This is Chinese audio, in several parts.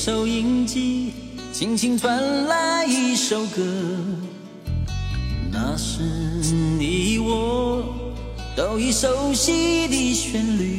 收音机轻轻传来一首歌。那是你我都已熟悉的旋律。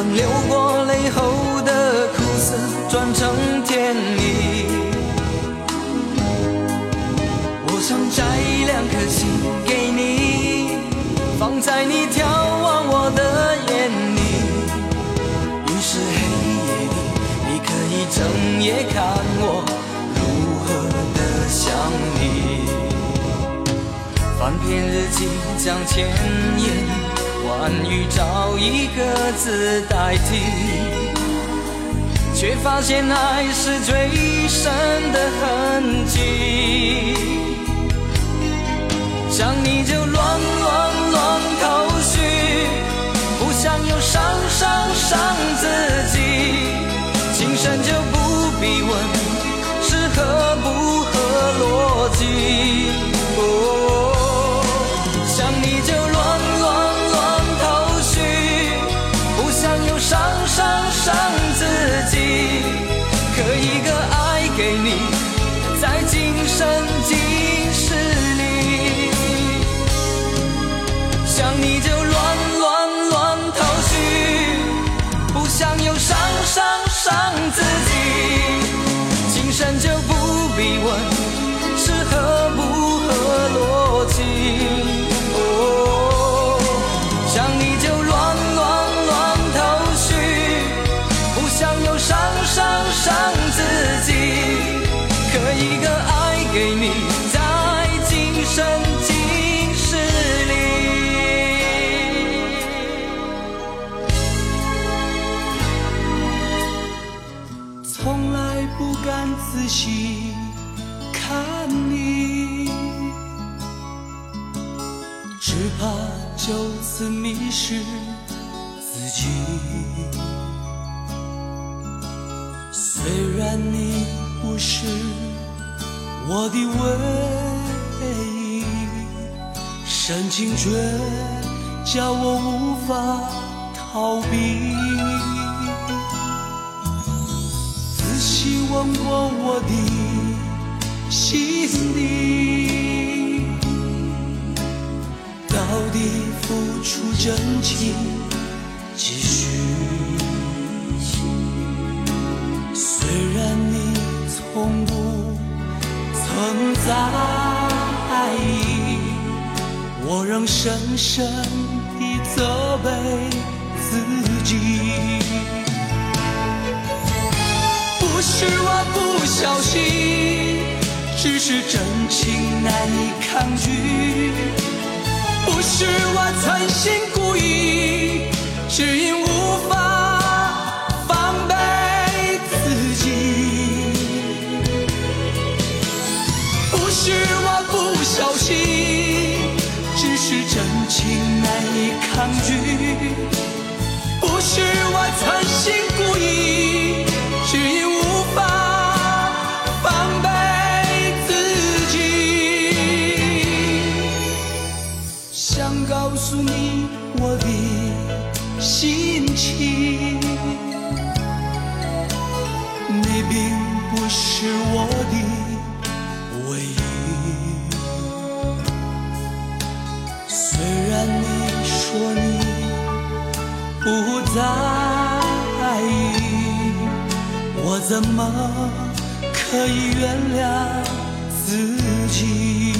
让流过泪后的苦涩转成甜蜜。我想摘两颗星给你，放在你眺望我的眼里。于是黑夜里，你可以整夜看我如何的想你。翻篇日记，将千言关于找一个字代替，却发现爱是最深的痕迹。想你就乱乱乱头绪，不想又伤伤伤自己，情深就不必问是合不合逻辑。想你就。我的唯一，深情却叫我无法逃避。仔细问过我的心底，到底。付出真情，继续。曾在意，我仍深深地责备自己。不是我不小心，只是真情难以抗拒。不是我存心故意，只因无法是我不小心，只是真情难以抗拒。不是我存心故意，可以原谅自己？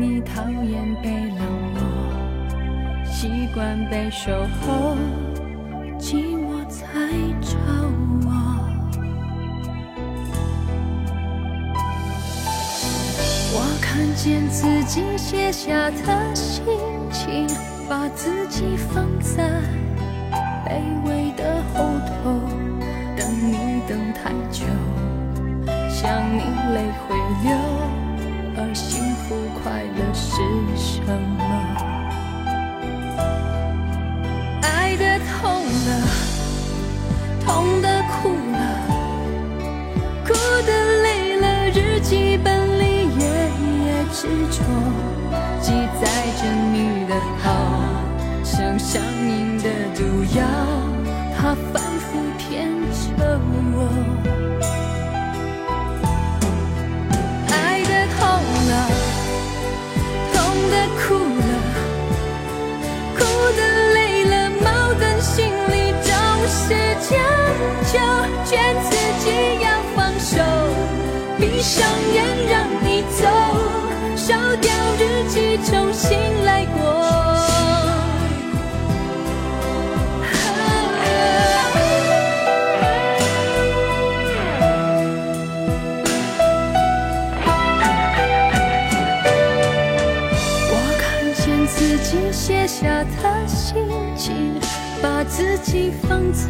你。讨厌被冷落，习惯被守候，寂寞才找我。我看见自己写下的心情，把自己放在卑微的后头，等你等太久，想你泪会流。而心不快乐是什么？爱的痛了，痛的哭了，哭的累了，日记本里页页执着，记载着你的好，像上瘾的毒药，它反复骗着我。己放在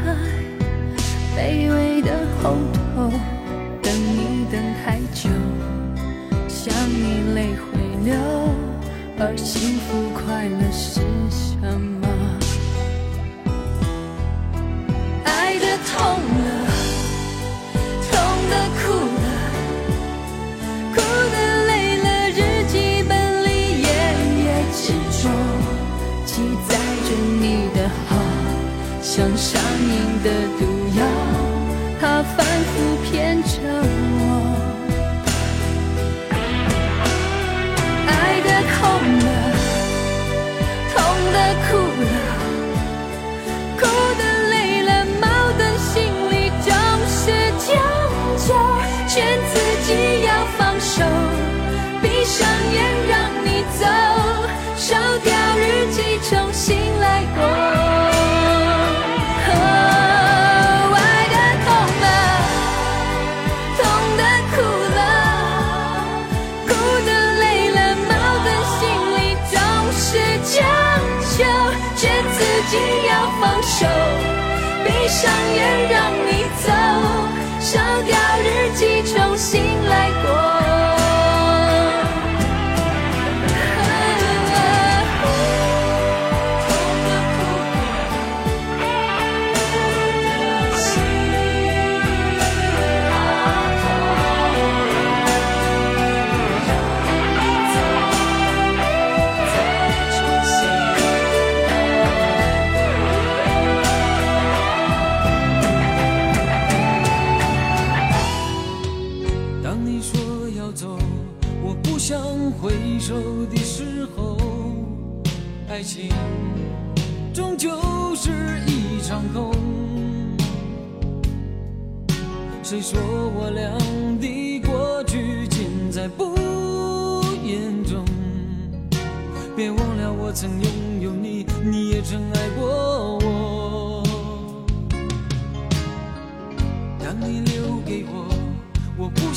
卑微的后头，等你等太久，想你泪会流，而幸福快乐是什么？爱的痛了。的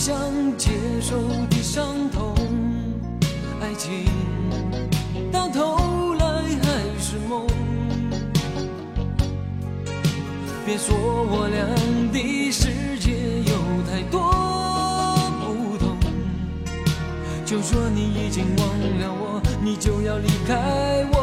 想接受的伤痛，爱情到头来还是梦。别说我俩的世界有太多不同，就说你已经忘了我，你就要离开我。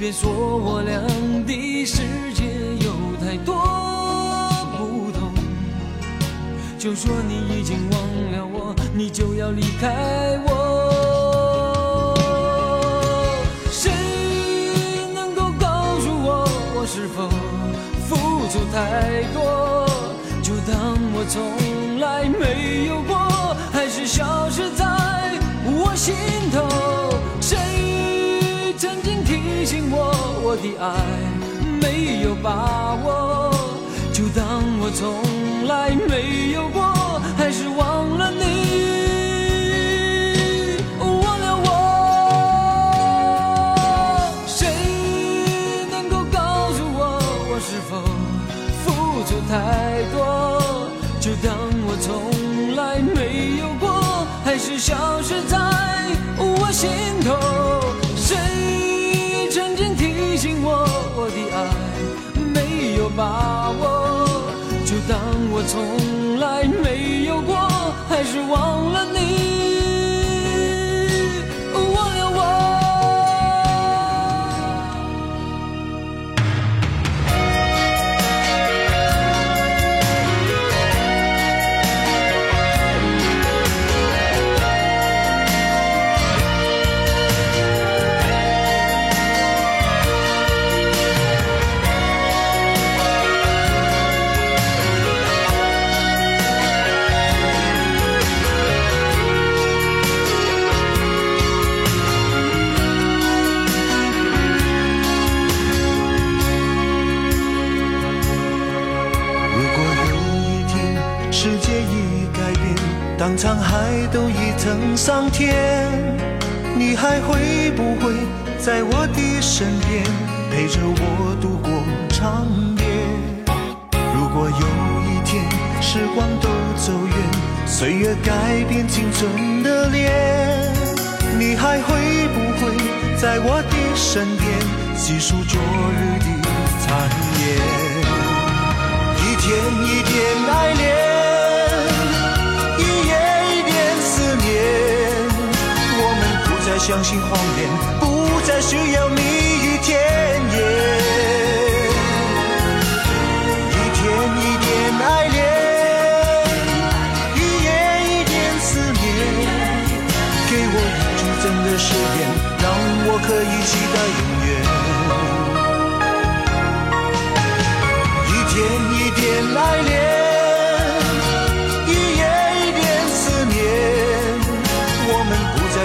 别说我俩的世界有太多不同，就说你已经忘了我，你就要离开我。谁能够告诉我，我是否付出太多？就当我从来没有过，还是消失在我心头。谁我，的爱没有把握？就当我从来没有过，还是忘了你。忘了我。谁能够告诉我，我是否付出太多，就当我从来没有过，还是消失在我心头。我从来没有过，还是忘了你。上天，你还会不会在我的身边，陪着我度过长夜？如果有一天时光都走远，岁月改变青春的脸，你还会不会在我的身边，细数昨日的相信谎言，不再需要你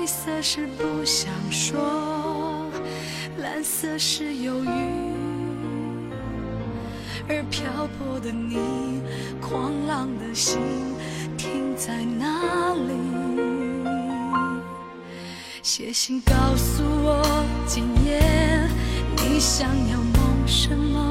灰色是不想说蓝色是忧郁而漂泊的你狂浪的心停在哪里？写信告诉我今夜你想要梦什么？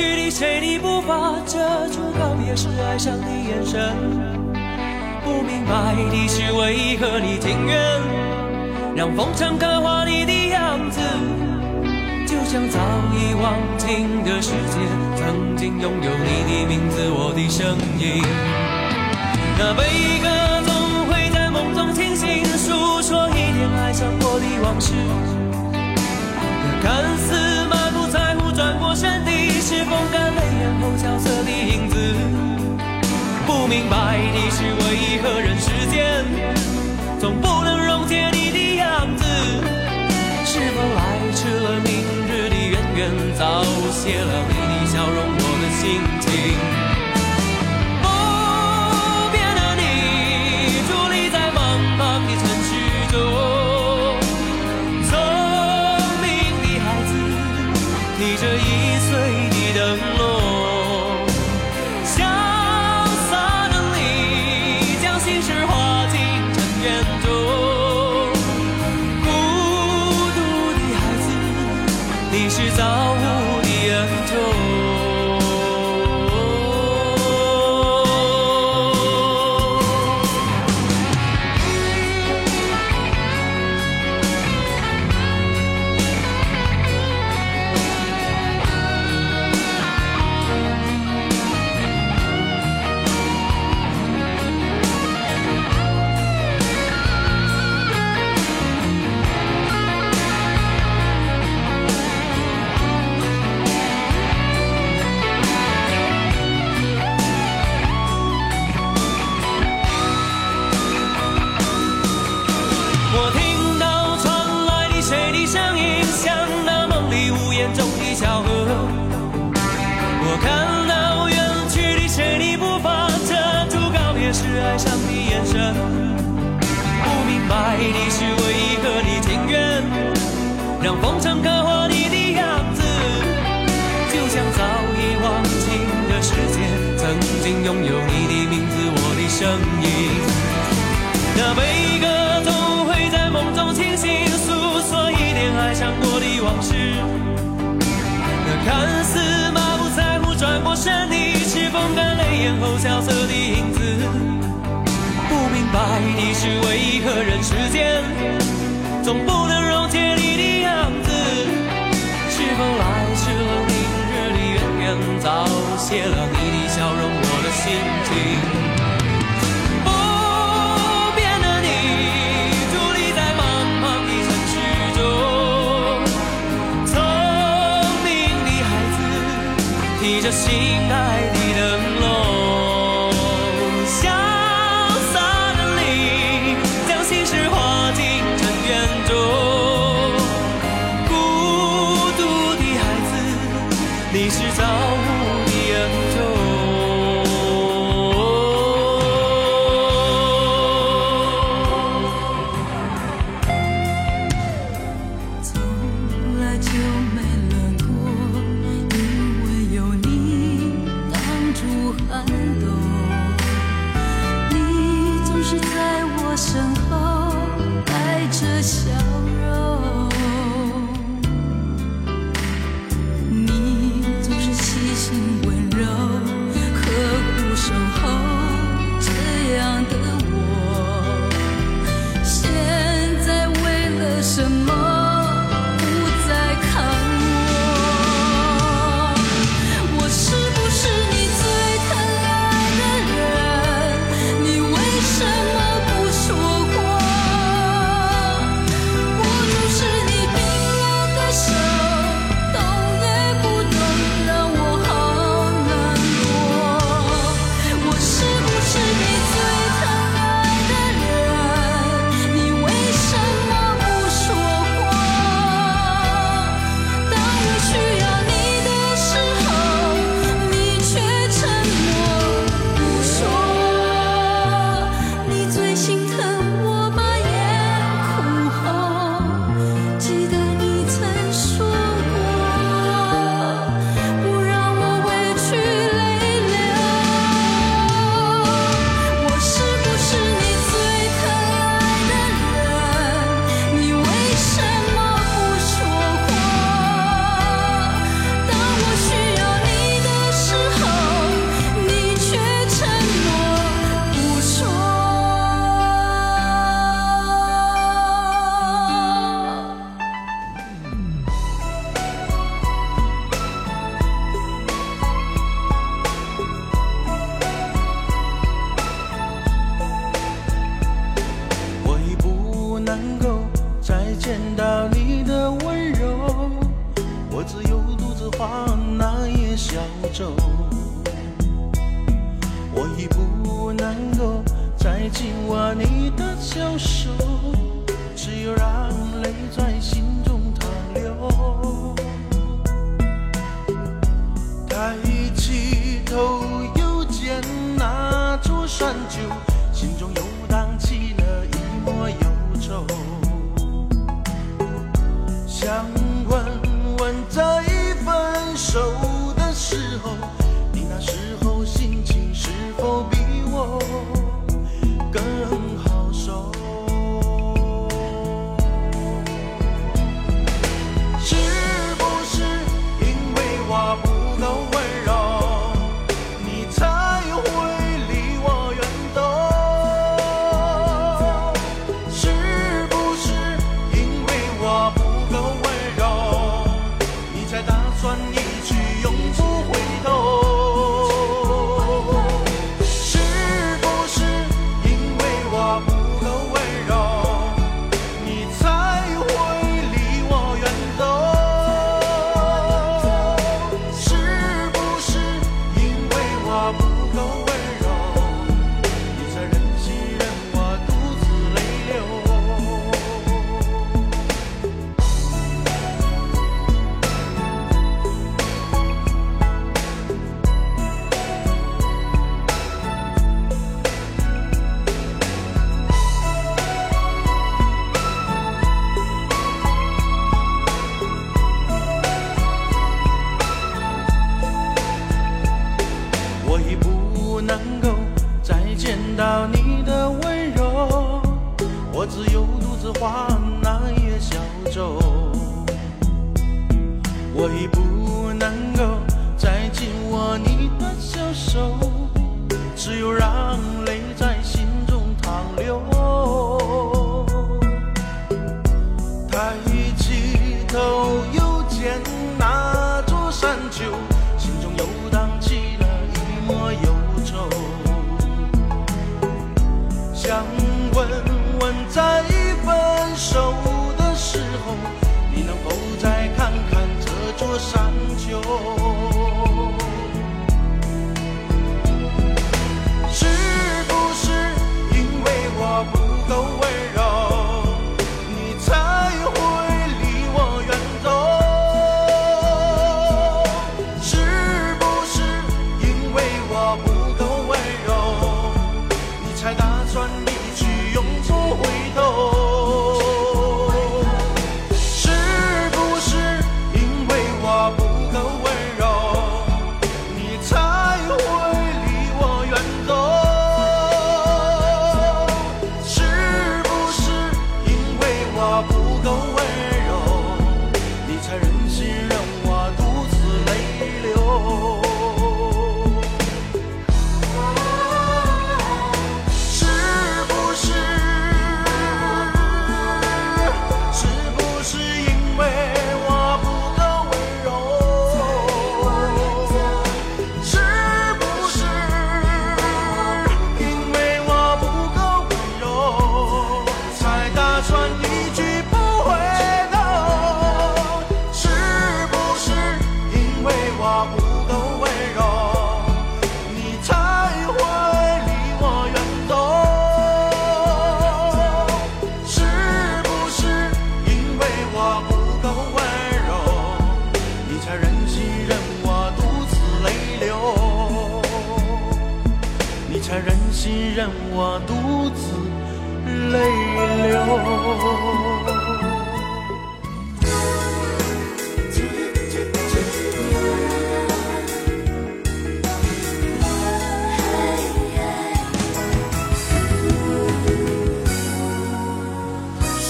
去的谁的步伐，遮住告别时哀伤的眼神。不明白的是为何你情愿让风尘刻画你的样子，就像早已忘情的世界，曾经拥有你的名字，我的声音。那悲歌总会在梦中清醒，诉说一点爱上过的往事。那看似满不在乎转过身的，是风干泪眼后萧瑟的影子。不明白你是为何人世间总不能溶解你的样子？是否来迟了明日的渊源，早谢了你的笑容，我的心情。白你是唯一合理情愿，让风尘刻画你的样子，就像早已忘情的世界，曾经拥有你的名字，我的声音。那悲歌总会在梦中清醒，诉说一点爱上过的往事。那看似满不在乎，转过身，你是风干泪眼后萧瑟的影子。是为何人世间总不能溶解你的样子？是否来迟了，明日的远远早谢了你的笑容，我的心情。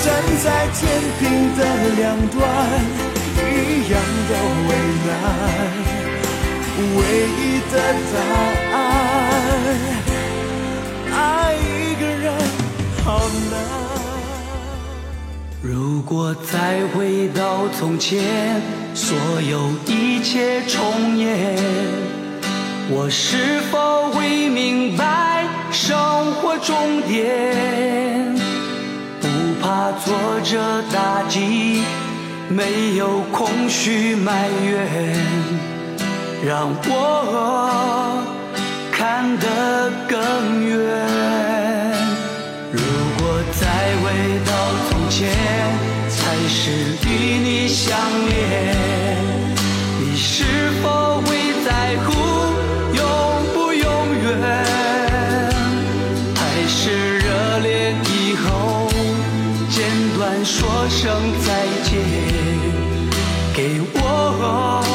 站在天平的两端一样的为难唯一的答案爱一个人好难。如果再回到从前所有一切重演我是否会明白生活重点？挫折打击，没有空虚埋怨，让我看得更远。如果再回到从前，才是与你相恋。你是否会？说声再见给我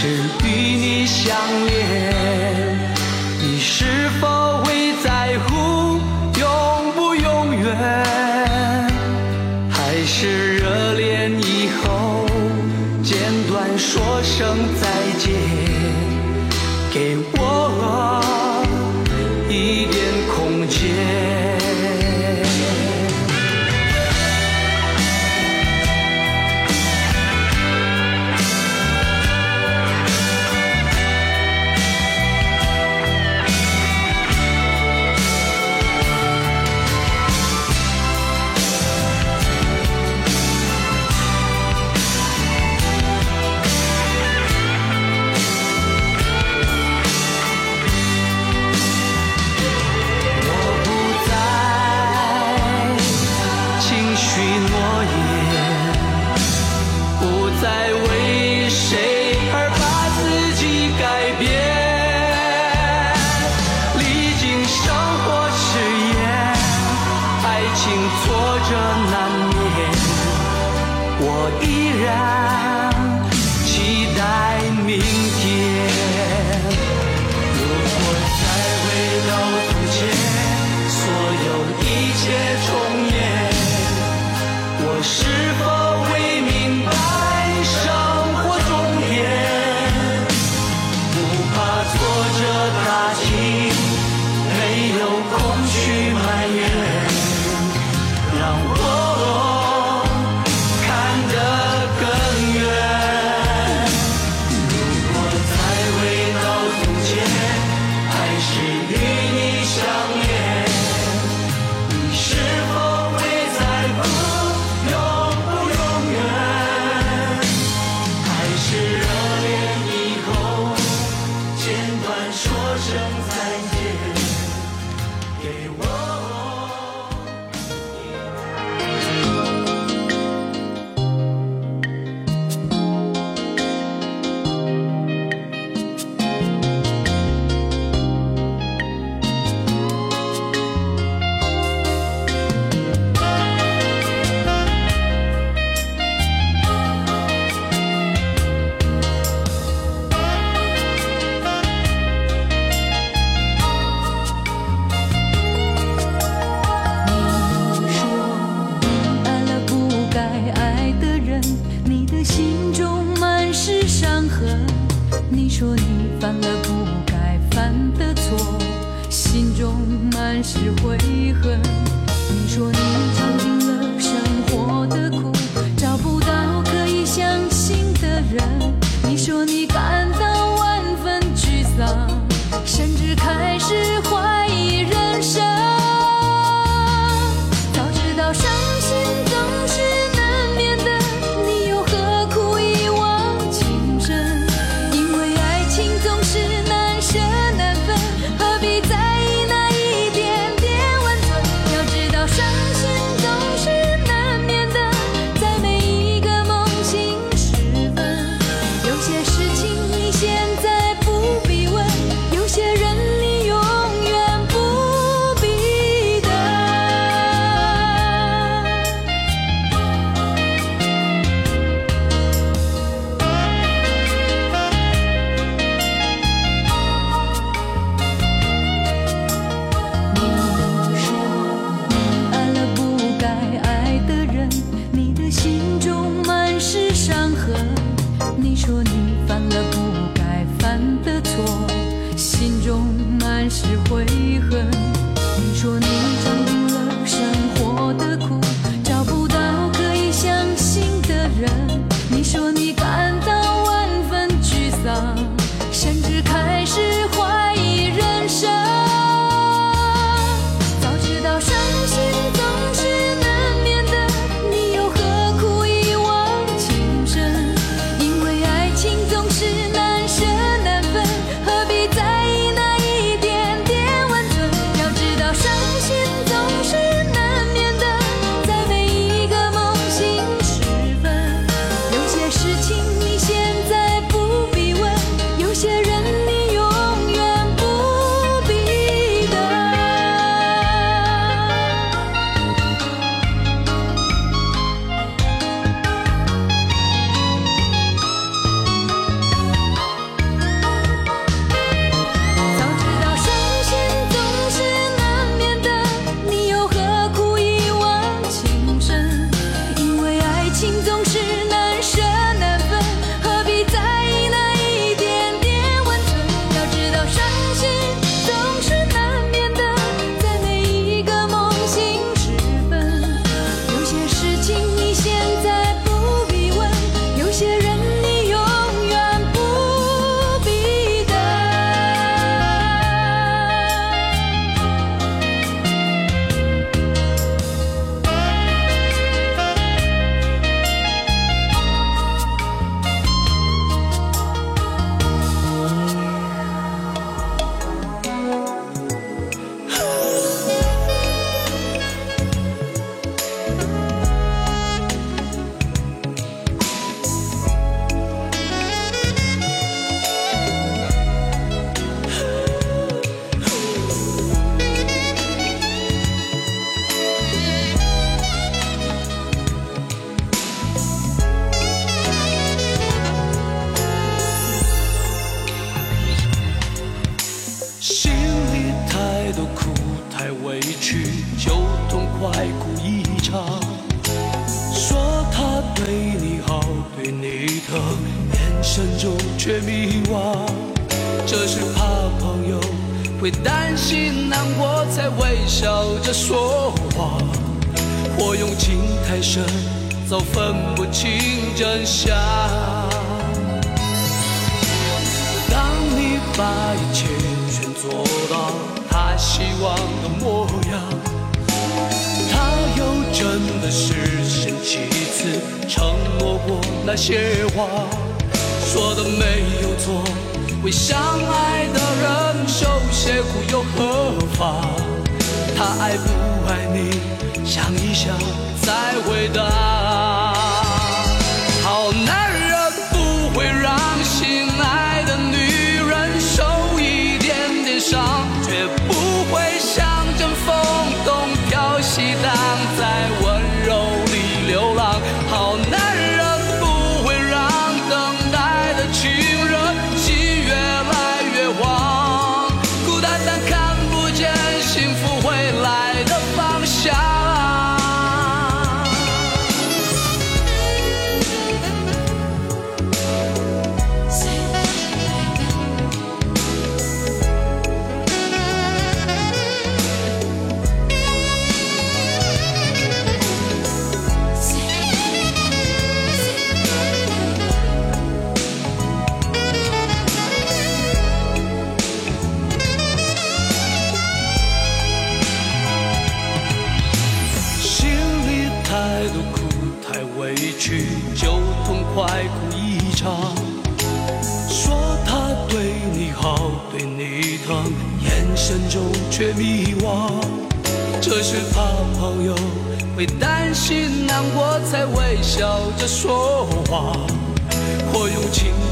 只与你相恋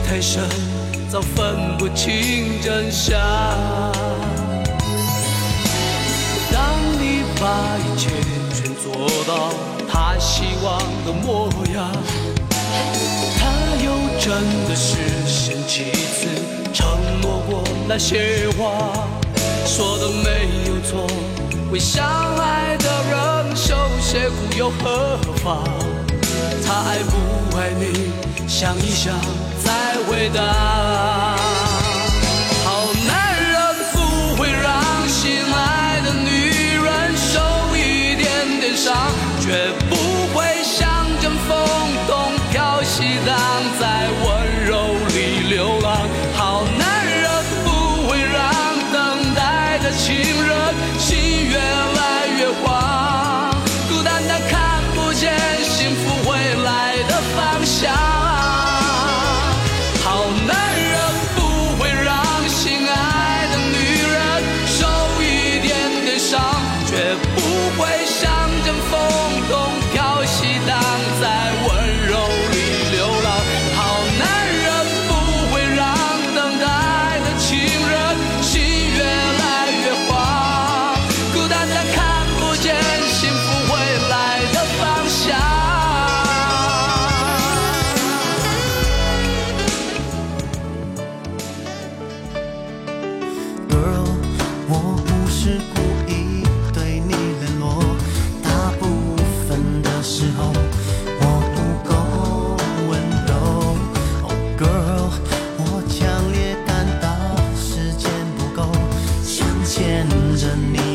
太深早分不清真相当你把一切全做到他希望的模样他又真的实现几次承诺过那些话说的没有错为相爱的人受些苦又何妨他爱不爱你？想一想。来回答。me.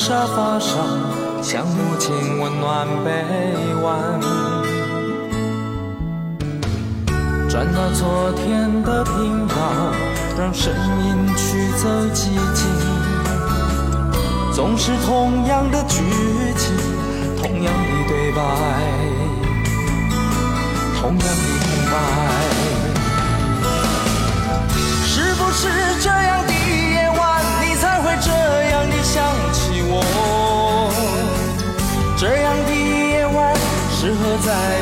沙发上像母亲温暖臂弯转到昨天的频道让声音驱走寂静。总是同样的剧情同样的对白同样的空白。是不是这样在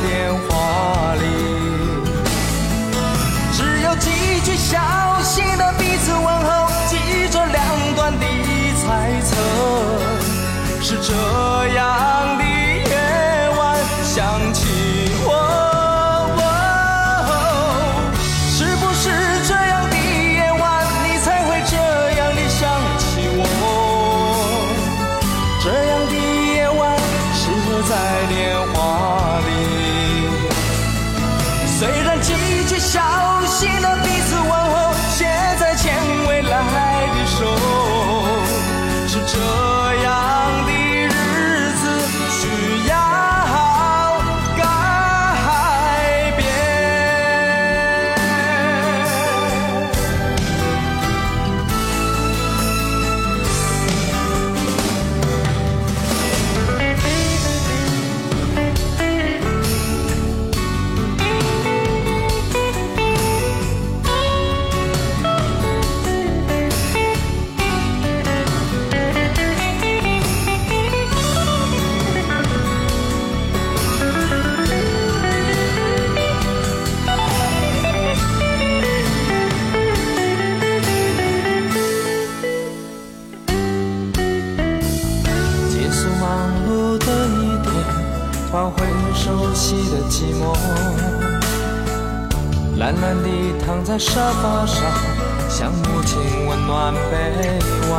懒地躺在沙发上，像母亲温暖臂弯。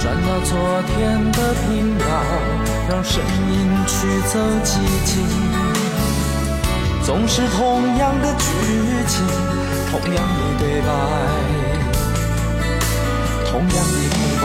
转到昨天的频道，让声音驱走寂静。总是同样的剧情，同样的对白，同样的空白。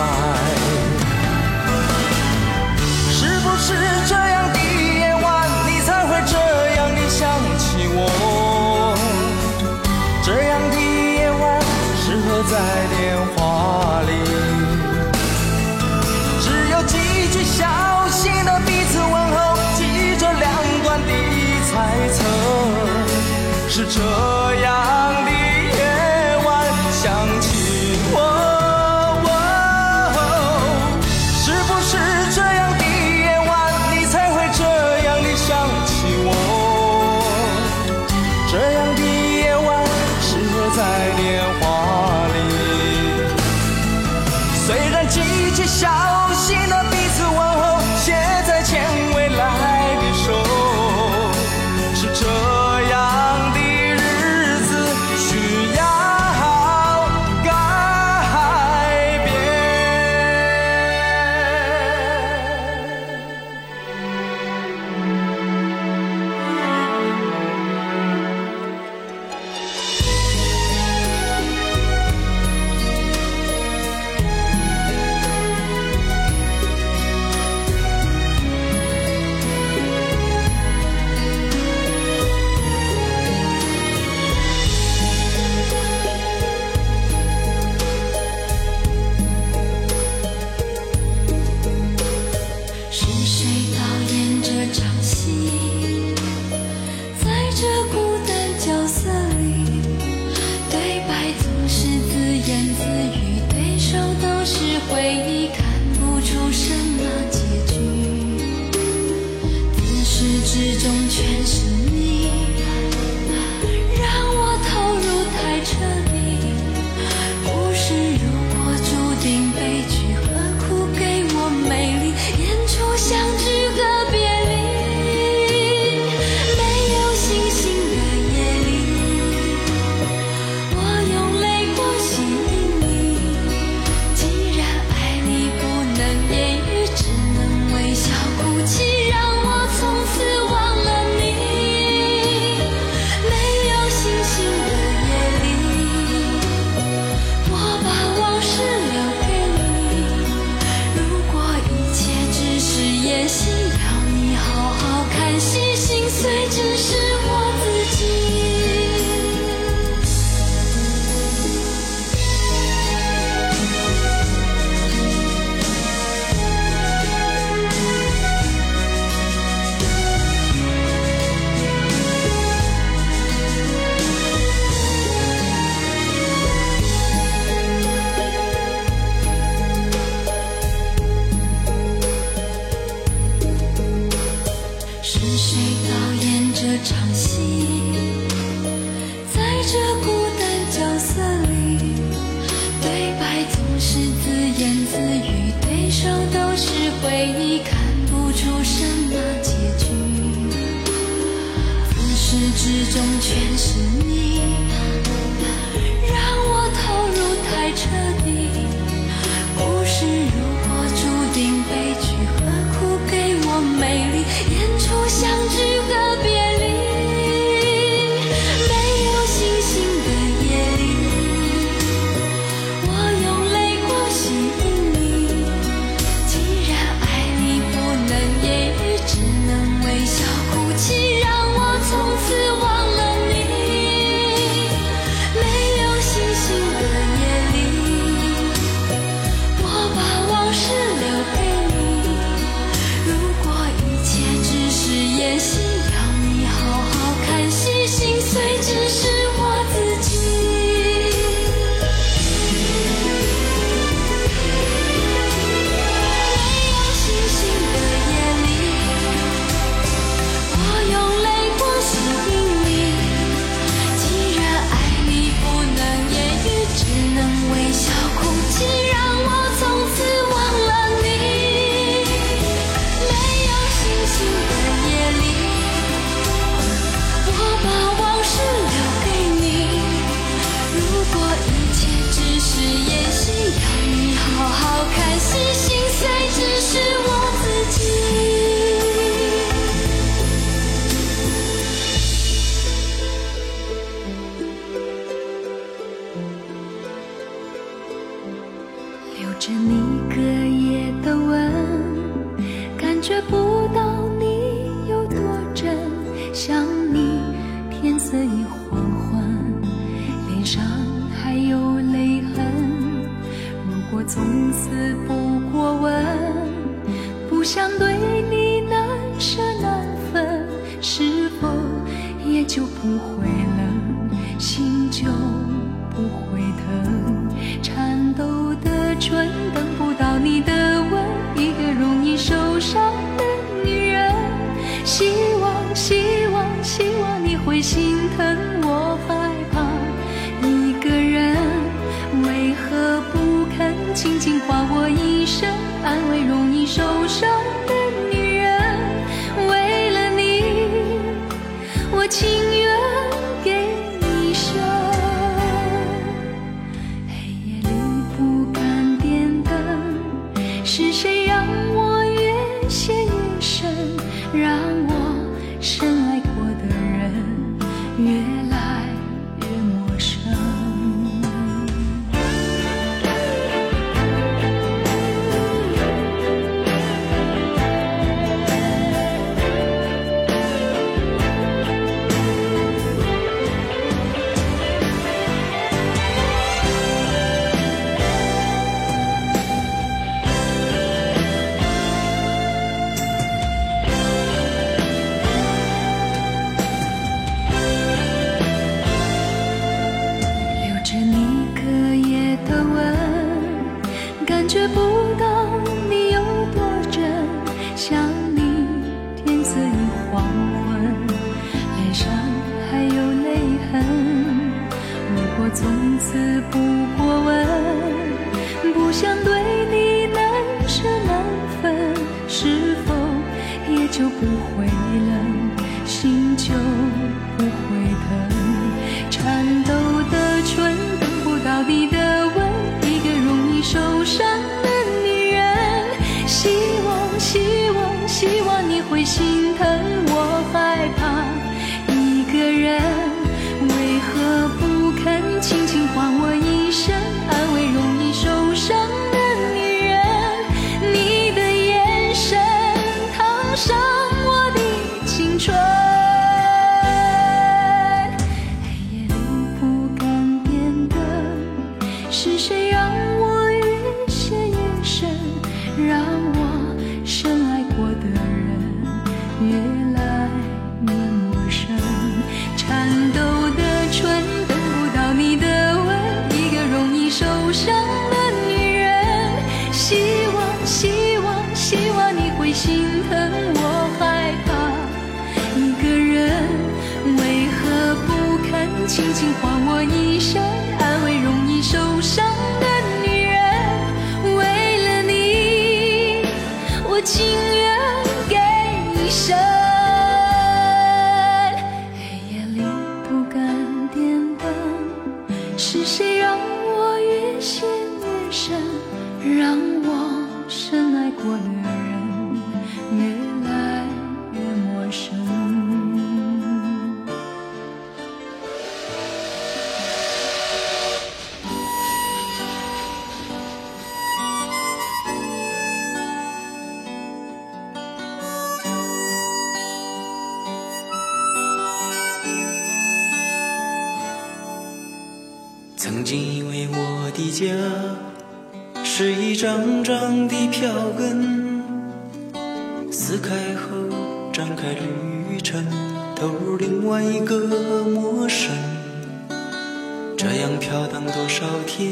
样飘荡多少天，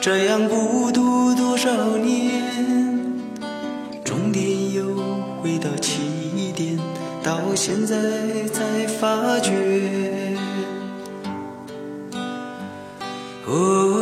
这样孤独多少年，终点又回到起点，到现在才发觉。哦。